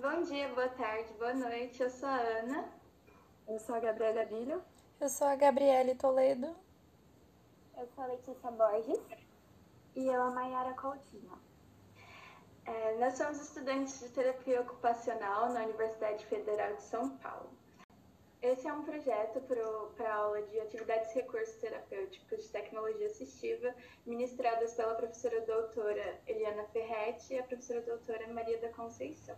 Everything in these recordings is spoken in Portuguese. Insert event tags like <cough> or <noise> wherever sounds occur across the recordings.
Bom dia, boa tarde, boa noite. Eu sou a Ana. Eu sou a Gabriela Bilho. Eu sou a Gabriele Toledo. Eu sou a Letícia Borges. E eu, a Mayara Coutinho. É, nós somos estudantes de terapia ocupacional na Universidade Federal de São Paulo. Esse é um projeto para a aula de atividades e recursos terapêuticos de tecnologia assistiva, ministradas pela professora doutora Eliana Ferretti e a professora doutora Maria da Conceição.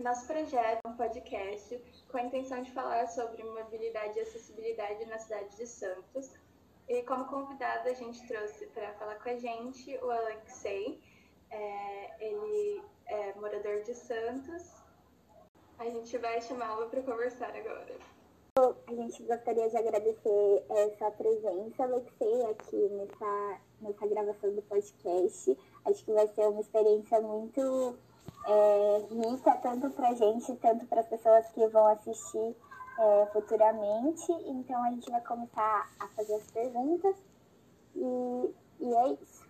Nosso projeto é um podcast com a intenção de falar sobre mobilidade e acessibilidade na cidade de Santos. E como convidado, a gente trouxe para falar com a gente o Alexei. É, ele é morador de Santos a gente vai chamá-lo para conversar agora. A gente gostaria de agradecer essa presença, Alexei, aqui nessa, nessa gravação do podcast. Acho que vai ser uma experiência muito é, tanto para a gente, tanto para as pessoas que vão assistir é, futuramente. Então, a gente vai começar a fazer as perguntas. E, e é isso.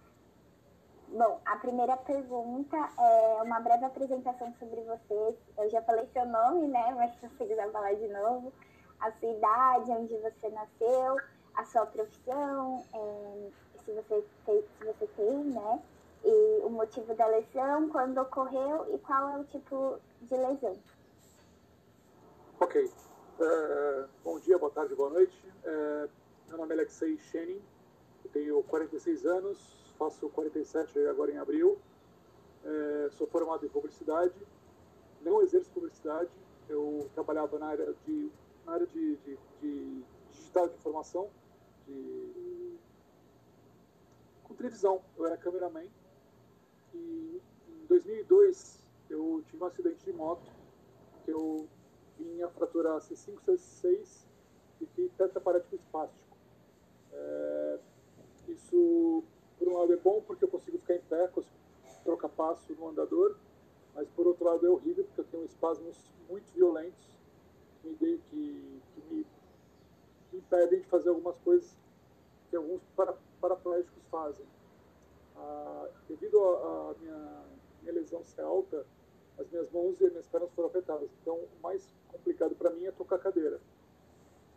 Bom, a primeira pergunta é uma breve apresentação sobre você. Eu já falei seu nome, né? Mas se você quiser falar de novo, a sua idade, onde você nasceu, a sua profissão, é, se, você tem, se você tem, né? E o motivo da lesão, quando ocorreu e qual é o tipo de lesão. Ok. Uh, bom dia, boa tarde, boa noite. Uh, meu nome é Alexei Shenin, tenho 46 anos, faço 47 agora em abril. É, sou formado em publicidade, não exerço publicidade. Eu trabalhava na área de, na área de, de, de digital de informação, de, com televisão. Eu era cameraman. Em 2002 eu tive um acidente de moto, que eu vinha fraturar C5, C6 e fiquei tetraparético espástico. É, isso por um lado é bom porque eu consigo ficar em pé, consigo trocar passo no andador, mas por outro lado é horrível porque eu tenho espasmos muito violentos que me, que, que me, impedem de fazer algumas coisas que alguns para, paraplégicos fazem. Devido à minha, minha lesão ser alta, as minhas mãos e as minhas pernas foram afetadas. Então, o mais complicado para mim é tocar cadeira.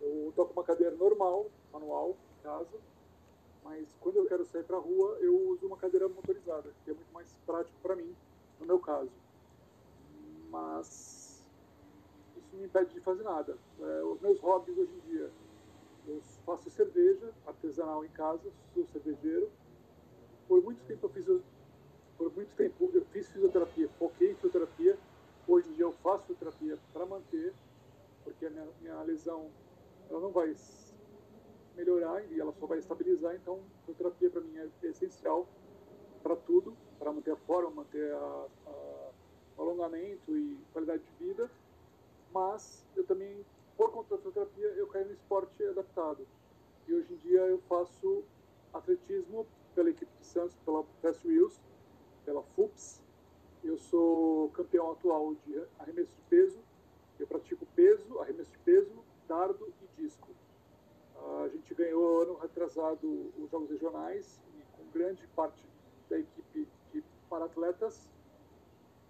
Eu toco uma cadeira normal, manual, em casa, mas quando eu quero sair para a rua, eu uso uma cadeira motorizada, que é muito mais prático para mim, no meu caso. Mas isso me impede de fazer nada. É, os meus hobbies hoje em dia, eu faço cerveja artesanal em casa, sou cervejeiro. Por muito tempo eu fiz, por muito tempo eu fiz fisioterapia, foquei em fisioterapia. Hoje em dia eu faço fisioterapia para manter, porque a minha, minha lesão ela não vai melhorar e ela só vai estabilizar. Então, a terapia para mim é essencial para tudo, para manter a forma, manter a, a, o alongamento e qualidade de vida. Mas eu também, por conta da fisioterapia, eu caí no esporte adaptado. E hoje em dia eu faço atletismo pela equipe de Santos, pela Fast Wheels, pela FUPS. Eu sou campeão atual de arremesso de peso. Eu pratico peso, arremesso de peso, dardo e disco. A gente ganhou ano retrasado os Jogos Regionais e com grande parte da equipe de para-atletas,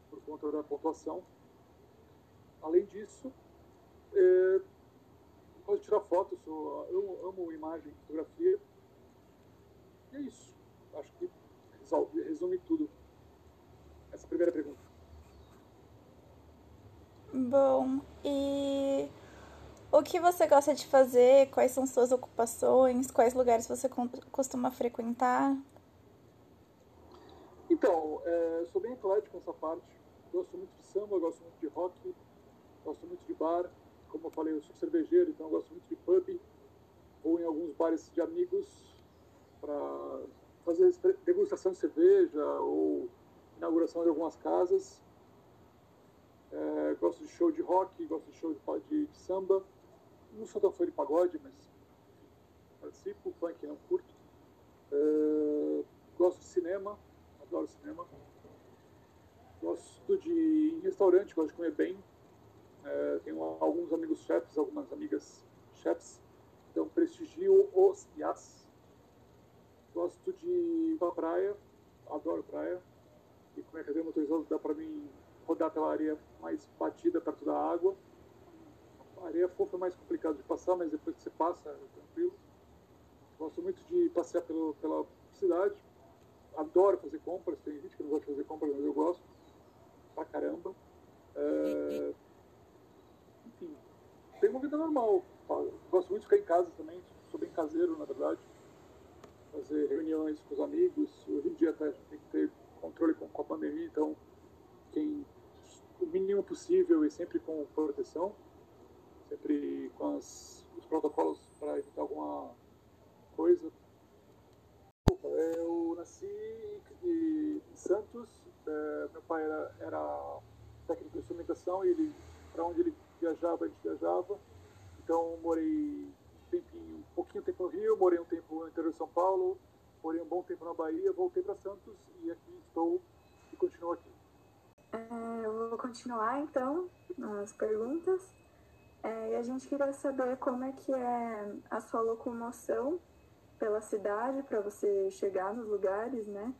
por conta da pontuação. Além disso, é, tirar fotos, sou, eu amo imagem, fotografia. E é isso. Acho que resolve, resume tudo. Essa primeira pergunta. Bom, e o que você gosta de fazer? Quais são suas ocupações? Quais lugares você costuma frequentar? Então, é, sou bem eclético nessa parte. Gosto muito de samba, gosto muito de rock, gosto muito de bar. Como eu falei, eu sou cervejeiro, então gosto muito de pub. Vou em alguns bares de amigos para fazer degustação de cerveja ou inauguração de algumas casas. É, gosto de show de rock, gosto de show de, de, de samba não sou tão fã de pagode, mas participo, funk não curto. Uh, gosto de cinema, adoro cinema. Gosto de ir em restaurante, gosto de comer bem. Uh, tenho alguns amigos chefs, algumas amigas chefs, então prestigio os e as. Gosto de ir pra praia, adoro praia. E com a cadeira motorizada dá para mim rodar pela areia mais batida perto da água. A areia fofa é mais complicado de passar, mas depois que você passa, é tranquilo. Gosto muito de passear pelo, pela cidade. Adoro fazer compras. Tem gente que não gosta de fazer compras, mas eu gosto. Pra caramba. É... Enfim, tem uma vida normal. Gosto muito de ficar em casa também. Sou bem caseiro, na verdade. Fazer reuniões com os amigos. Hoje em dia até tem que ter controle com, a pandemia, então quem o mínimo possível e sempre com proteção, sempre com as, os protocolos para evitar alguma coisa. Eu nasci em, Santos, é, meu pai era, era técnico de instrumentação e ele, para onde ele viajava, a gente viajava. Então morei pouquinho tempo no Rio, morei um tempo no interior de São Paulo, morei um bom tempo na Bahia, voltei para Santos e aqui estou e continuo aqui. É, eu vou continuar então as perguntas. É, e a gente queria saber como é que é a sua locomoção pela cidade para você chegar nos lugares, né?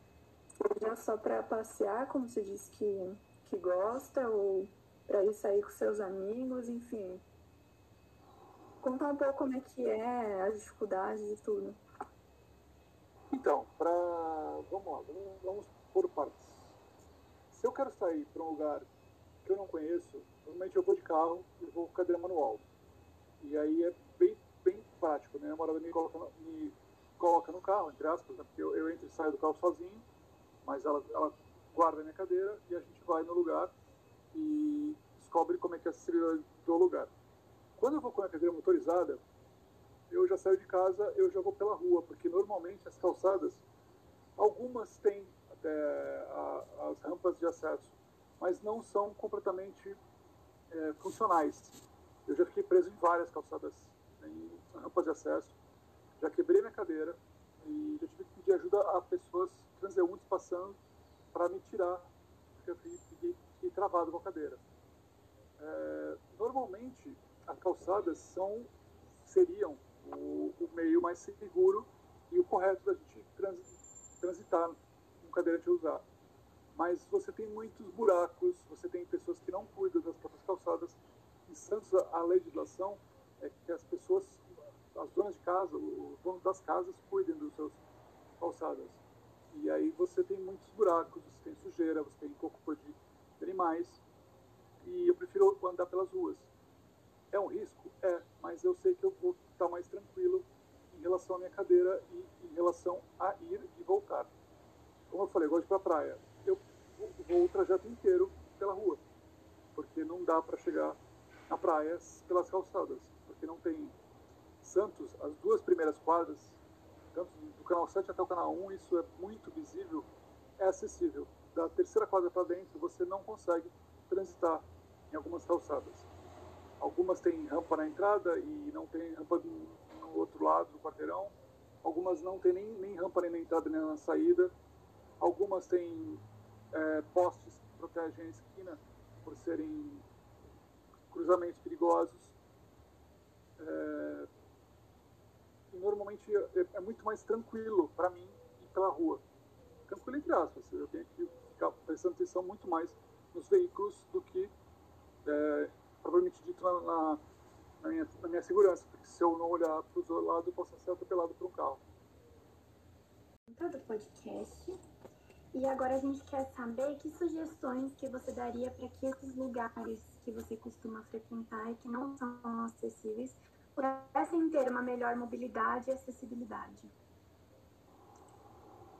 Seja só para passear, como você disse que, que gosta, ou para ir sair com seus amigos, enfim. Contar um pouco como é que é, as dificuldades e tudo. Então, para. Vamos lá, vamos, por partes. Se eu quero sair para um lugar que eu não conheço, normalmente eu vou de carro e vou com cadeira manual. E aí é bem, bem prático. Minha namorada me coloca, no, me coloca no carro, entre aspas, né? porque eu, eu entro e saio do carro sozinho, mas ela, ela guarda a minha cadeira e a gente vai no lugar e descobre como é que é a acessibilidade do lugar. Quando eu vou com a cadeira motorizada, eu já saio de casa, eu já vou pela rua, porque normalmente as calçadas, algumas têm até a, as rampas de acesso, mas não são completamente é, funcionais. Eu já fiquei preso em várias calçadas, em rampas de acesso, já quebrei minha cadeira e já tive que pedir ajuda a pessoas transeuntes passando para me tirar, porque eu fiquei, fiquei travado com a cadeira. É, normalmente, as calçadas são, seriam o, o, meio mais seguro e o correto da gente trans, transitar cadeirante usar. Mas você tem muitos buracos, você tem pessoas que não cuidam das próprias calçadas. Em Santos, a legislação é que as pessoas, as donas de casa, os donos das casas, cuidem dos seus calçadas. E aí você tem muitos buracos, você tem sujeira, você tem cocô de animais. E eu prefiro andar pelas ruas. É um risco? É, mas eu sei que eu vou estar mais tranquilo em relação à minha cadeira e em relação a ir e voltar como eu falei, eu gosto de ir para a praia. Eu vou o trajeto inteiro pela rua, porque não dá para chegar na praia pelas calçadas, porque não tem Santos, as duas primeiras quadras, tanto do canal 7 até o canal 1, isso é muito visível, é acessível. Da terceira quadra para dentro, você não consegue transitar em algumas calçadas. Algumas têm rampa na entrada e não tem rampa no outro lado do quarteirão. Algumas não tem nem, nem rampa nem na entrada nem na saída. Algumas têm é, postes que protegem a esquina por serem cruzamentos perigosos. É, e normalmente é, é, muito mais tranquilo para mim ir pela rua. Tranquilo entre aspas, eu tenho que ficar prestando atenção muito mais nos veículos do que, é, provavelmente dito, na, na, na, minha, na minha segurança, porque se eu não olhar para o outro lado, eu posso ser atropelado por um carro. Todo podcast e agora a gente quer saber que sugestões que você daria para que esses lugares que você costuma frequentar e que não são acessíveis pudessem ter uma melhor mobilidade e acessibilidade.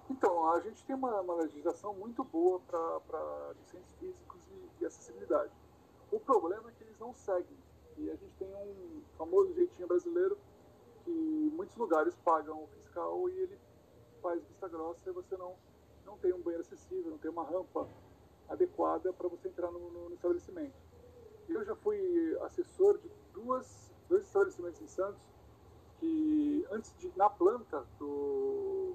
Então, a gente tem uma, uma legislação muito boa para deficientes físicos e, e acessibilidade. O problema é que não seguem. E a gente tem um famoso jeitinho brasileiro que muitos lugares pagam o fiscal e ele faz vista grossa e você não não tem um banheiro acessível, não tem uma rampa adequada para você entrar no, no, no, estabelecimento. Eu já fui assessor de duas, dois estabelecimentos em Santos que antes de na planta do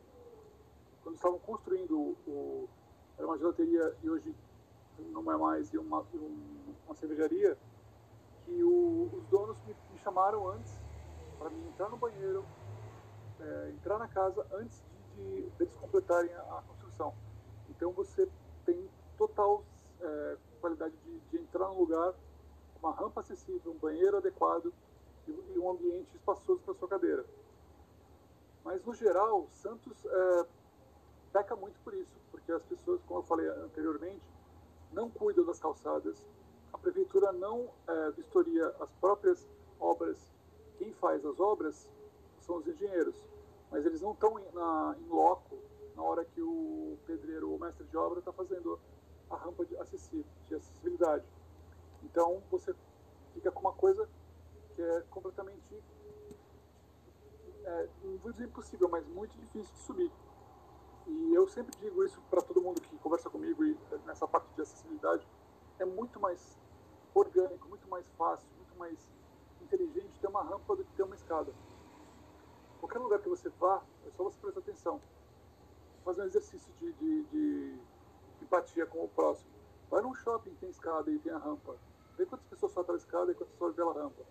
quando estavam construindo o, era uma gelateria e hoje não é mais e uma, uma cervejaria que o, os donos me, me chamaram antes para mim entrar no banheiro é, entrar na casa antes de, de eles completarem a, a construção. Então você tem total é, qualidade de, de entrar num lugar, uma rampa acessível, um banheiro adequado e, e um ambiente espaçoso para sua cadeira. Mas, no geral, Santos é, peca muito por isso, porque as pessoas, como eu falei anteriormente, não cuidam das calçadas, a prefeitura não é, vistoria as próprias obras. Quem faz as obras são os engenheiros, mas eles não estão em, loco na hora que o pedreiro ou mestre de obra está fazendo a rampa de, de acessibilidade. Então você fica com uma coisa que é completamente, é, não vou dizer impossível, mas muito difícil de subir. E eu sempre digo isso para todo mundo que conversa comigo e nessa parte de acessibilidade, é muito mais orgânico, muito mais fácil, muito mais inteligente ter uma rampa do que ter uma escada. Qualquer lugar que você vá, é só você prestar atenção fazer um exercício de, de, de empatia com o próximo. Vai num shopping que tem escada e tem a rampa. Vê quantas pessoas sobem pela escada e quantas pessoas pela rampa.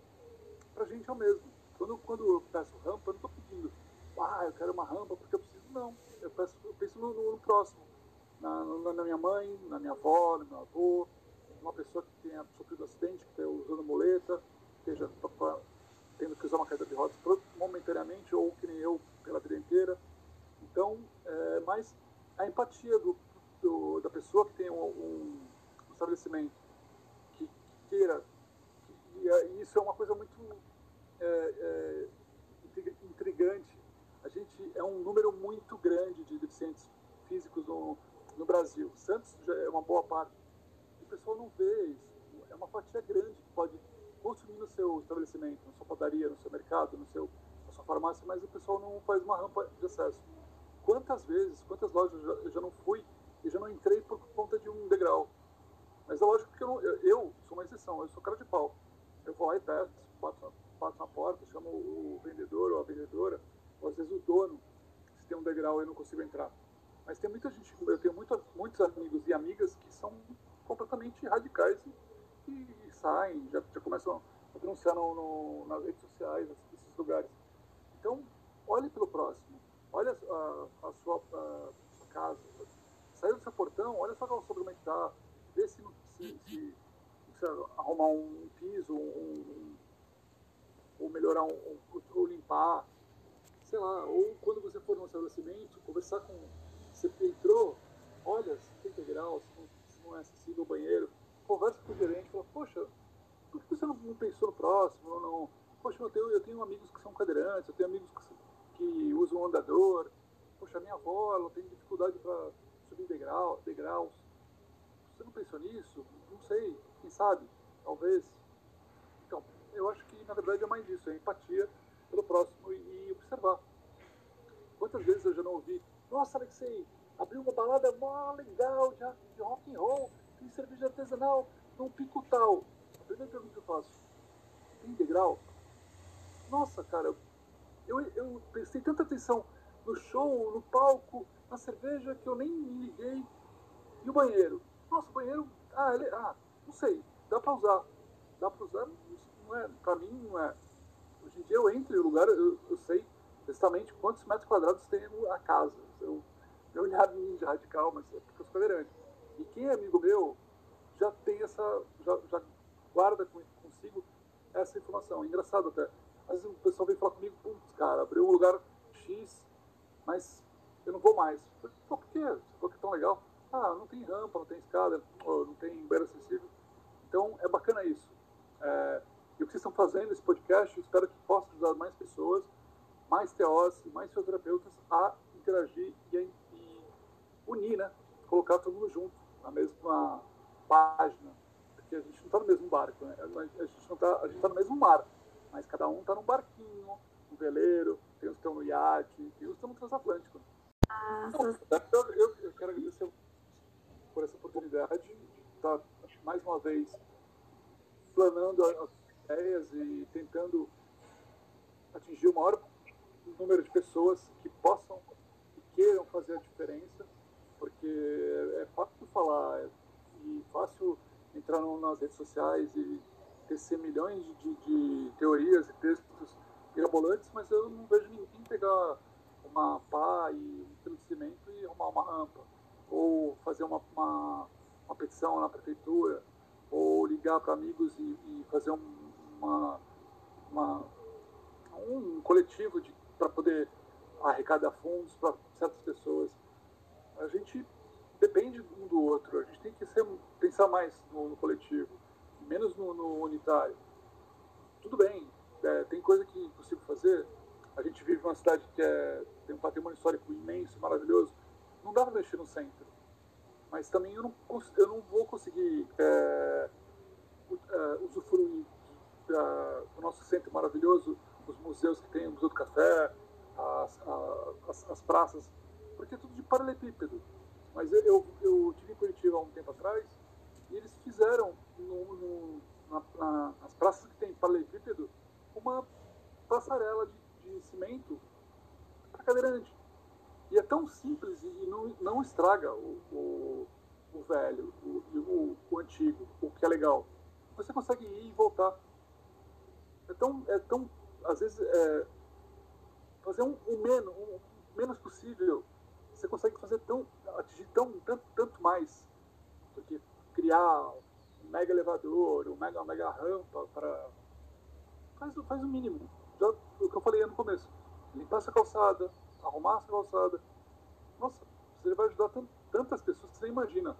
Pra gente é o mesmo. Quando, quando eu peço rampa, eu não estou pedindo, ah, eu quero uma rampa porque eu preciso. Não. Eu, peço, eu penso no, no, no próximo. Na, na, minha mãe, na minha avó, no meu avô, uma pessoa que tenha sofrido acidente, que esteja usando muleta, esteja tendo que usar uma cadeira de rodas momentaneamente, ou que nem eu, pela vida inteira então, é, mas a empatia do, do, da pessoa que tem um, um estabelecimento que queira, que, e isso é uma coisa muito é, é, intrigante. A gente é um número muito grande de deficientes físicos no, no Brasil. Santos já é uma boa parte. Pessoal não vê isso. É uma fatia grande que pode consumir no seu estabelecimento, na sua padaria, no seu mercado, no seu, na sua farmácia, mas o pessoal não faz uma rampa de acesso. Quantas vezes, quantas lojas eu já, eu já não fui e já não entrei por conta de um degrau? Mas é lógico que eu, não, eu, eu, sou uma exceção, eu sou cara de pau. Eu vou lá e peço, passo, passo na porta, chamo o vendedor ou a vendedora, ou às vezes o dono, se tem um degrau eu não consigo entrar. Mas tem muita gente, eu tenho muito, muitos amigos e amigas que são completamente radicais e, saem, já, já começam a denunciar no, no, nas redes sociais, nesses lugares. Então, olhe pelo próximo. Olha a, a sua, a sua casa, saiu do seu portão, olha só sobre como é que tá, vê se, se, se, se arrumar um piso, um, ou melhorar, um, ou limpar, sei lá, ou quando você for no estabelecimento, conversar com, você entrou, olha, se tem integral, se não, se não é acessível o banheiro, conversa com o gerente, fala, poxa, por que você não, não pensou no próximo, ou não, poxa, eu tenho, eu tenho amigos que são cadeirantes, eu tenho amigos que que usa um andador. Poxa, minha avó, ela tem dificuldade para subir degrau, degraus. Você não pensou nisso? Não sei, quem sabe? Talvez. Então, eu acho que na verdade é mais isso, é empatia pelo próximo e, e observar. Quantas vezes eu já não ouvi, nossa, Alexei, abriu uma balada mó legal de, de rock and roll, tem cerveja artesanal, num pico tal. A primeira pergunta que eu faço, tem degrau? Nossa, cara, eu, eu prestei tanta atenção no show, no palco, na cerveja, que eu nem me liguei. E o banheiro? Nossa, o banheiro. Ah, ele, ah não sei, dá pra usar. Dá pra usar, não é, pra mim não é. Hoje em dia eu entro em lugar, eu, eu sei exatamente quantos metros quadrados tem a casa. Eu, meu olhar ninja radical, mas é porque eu sou cadeirante. E quem é amigo meu já tem essa, já, já guarda consigo essa informação. Engraçado até. Às vezes o pessoal vem falar comigo, putz, cara, abriu um lugar X, mas eu não vou mais. Pô, por quê? Que é tão legal. Ah, não tem rampa, não tem escada, não tem banheiro acessível. Então é bacana isso. É, e o que vocês estão fazendo, esse podcast, espero que possa ajudar mais pessoas, mais TOs mais fisioterapeutas a interagir e, a, unir, né? Colocar todo mundo junto, na mesma página. Porque a gente não está no mesmo barco, né? A gente está tá no mesmo mar mas cada um está num barquinho, um veleiro, tem uns que estão no iate, e uns estão no transatlântico. Ah, eu, eu, eu, quero agradecer por essa oportunidade de estar, mais uma vez, planando as ideias e tentando atingir o maior número de pessoas que possam e queiram fazer a diferença, porque é fácil falar é, e fácil entrar nas redes sociais e tecer milhões de, de, teorias e textos mirabolantes, mas eu não vejo ninguém pegar uma pá e um trilho de cimento e arrumar uma rampa. Ou fazer uma, uma uma petição na prefeitura, ou ligar para amigos e, e fazer um, uma, uma, um coletivo para poder arrecadar fundos para certas pessoas. A gente depende um do outro, a gente tem que ser, pensar mais no, no coletivo, menos no, no, unitário. Tudo bem, é, tem coisa que é impossível fazer. A gente vive numa cidade que é, tem um patrimônio histórico imenso, maravilhoso. Não dá para mexer no centro. Mas também eu não, eu não vou conseguir é, uh, usufruir da, do nosso centro maravilhoso, os museus que tem, o Museu do Café, as, as, as praças, porque é tudo de paralelepípedo. Mas eu, eu, eu tive em Curitiba há um tempo atrás e eles fizeram no, no, na, na, nas praças que tem paralelepípedo uma passarela de, de cimento para cadeirante. E é tão simples e não, não estraga o, o, o velho, o, o, o antigo, o que é legal você consegue ir e voltar. É tão, é tão às vezes, é, fazer um, um menos, um menos possível, você consegue fazer tão, atingir tão, tanto, tanto mais do que criar um mega elevador, um mega, uma mega rampa para. Faz, faz o mínimo. Já, o que eu falei no começo. Limpar essa calçada, arrumar essa calçada. Nossa, você vai ajudar tantas pessoas que você nem imagina.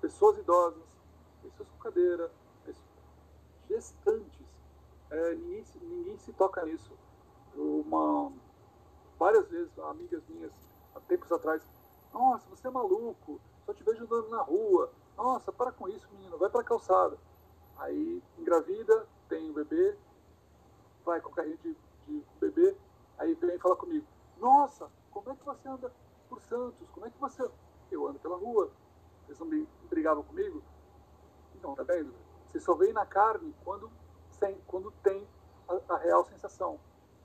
Pessoas idosas, pessoas com cadeira, gestantes. É, ninguém, ninguém se toca nisso. Uma, várias vezes, amigas minhas, há tempos atrás, nossa, você é maluco, só te vejo andando na rua. Nossa, para com isso, menino, vai para a calçada. Aí engravida, tem o um bebê, vai com o carrinho de, de bebê, aí vem falar comigo. Nossa, como é que você anda por Santos? Como é que você. Eu ando pela rua. Eles não brigavam comigo? Então, tá vendo? Você só vê na carne quando, sem, quando tem a, a, real sensação.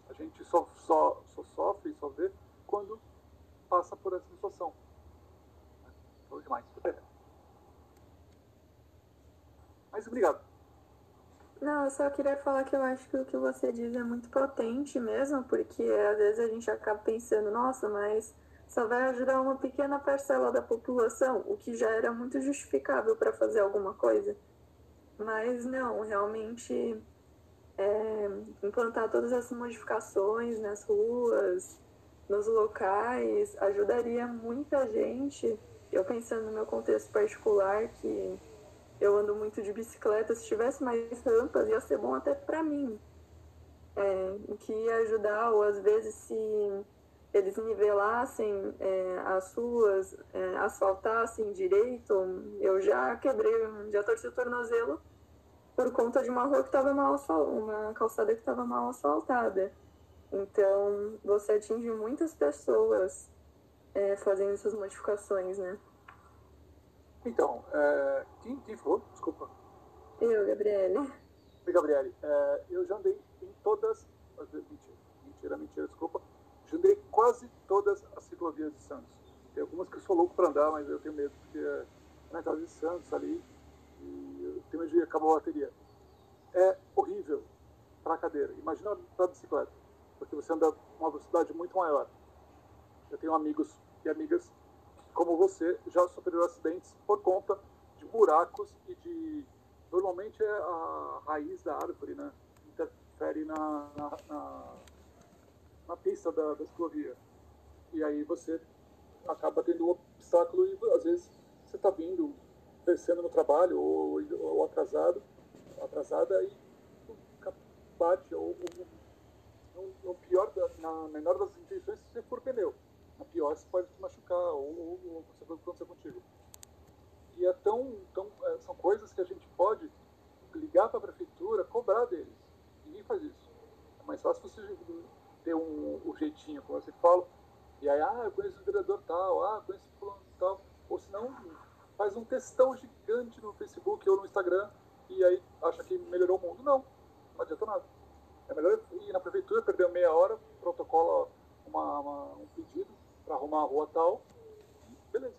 A gente só, só, só sofre, só vê passa por essa situação. Falou demais. Mas obrigado. Não, eu só queria falar que eu acho que o que você diz é muito potente mesmo, porque às vezes a gente acaba pensando, nossa, mas só vai ajudar uma pequena parcela da população, o que já era muito justificável para fazer alguma coisa. Mas não, realmente é, implantar todas essas modificações nas ruas, nos locais, ajudaria muita gente. Eu pensando no meu contexto particular, que eu ando muito de bicicleta, se tivesse mais rampas ia ser bom até para mim. É, que ia ajudar, ou às vezes se eles nivelassem é, as ruas, é, asfaltassem direito, eu já quebrei, já torci o tornozelo por conta de uma rua que estava mal uma calçada que estava mal asfaltada. Então, você atinge muitas pessoas é, fazendo essas modificações, né? Então, é, quem, quem falou? Desculpa. Eu, Gabriele. Oi, Gabriele. É, eu já andei em todas. Mentira, mentira, mentira, desculpa. Já andei quase todas as ciclovias de Santos. Tem algumas que eu sou louco para andar, mas eu tenho medo, porque é na casa de Santos ali e tem medo de acabar a bateria. É horrível para a cadeira. Imagina para a bicicleta, porque você anda uma velocidade muito maior. Eu tenho amigos e amigas como você, já sofreram acidentes por conta de buracos e de. Normalmente é a raiz da árvore, né? Interfere na, na, na, na pista da, da ciclovia. E aí você acaba tendo um obstáculo e às vezes você está vindo descendo no trabalho ou, ou atrasado, atrasada e bate ou, ou no, pior, na menor das intenções, se você for pneu. Na pior, você pode se machucar ou, ou, ou acontecer contigo. E é tão, tão, é, são coisas que a gente pode ligar para a prefeitura, cobrar deles. Ninguém faz isso. É mais fácil você ter um, um jeitinho, como você fala, e aí, ah, eu conheço o vereador tal, ah, eu conheço o fulano tal. Ou senão, faz um textão gigante no Facebook ou no Instagram e aí acha que melhorou o mundo. Não, não adianta nada. É melhor ir na prefeitura, perder meia hora, protocola uma, uma, um pedido para arrumar a rua tal, beleza.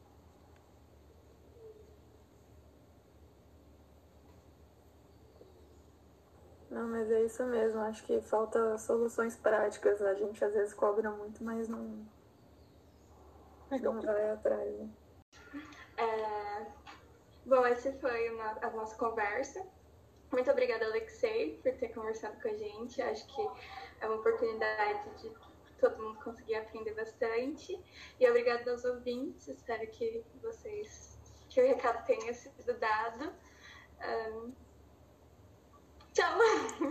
Não, mas é isso mesmo. Acho que falta soluções práticas. A gente às vezes cobra muito, mas não, então, não vai atrás. Né? É, Bom, essa foi uma, a nossa conversa. Muito obrigada, Alexei, por ter conversado com a gente. Acho que é uma oportunidade de todo mundo conseguir aprender bastante. E obrigada aos ouvintes. Espero que vocês que o recado tenha sido dado. Um, tchau! <laughs>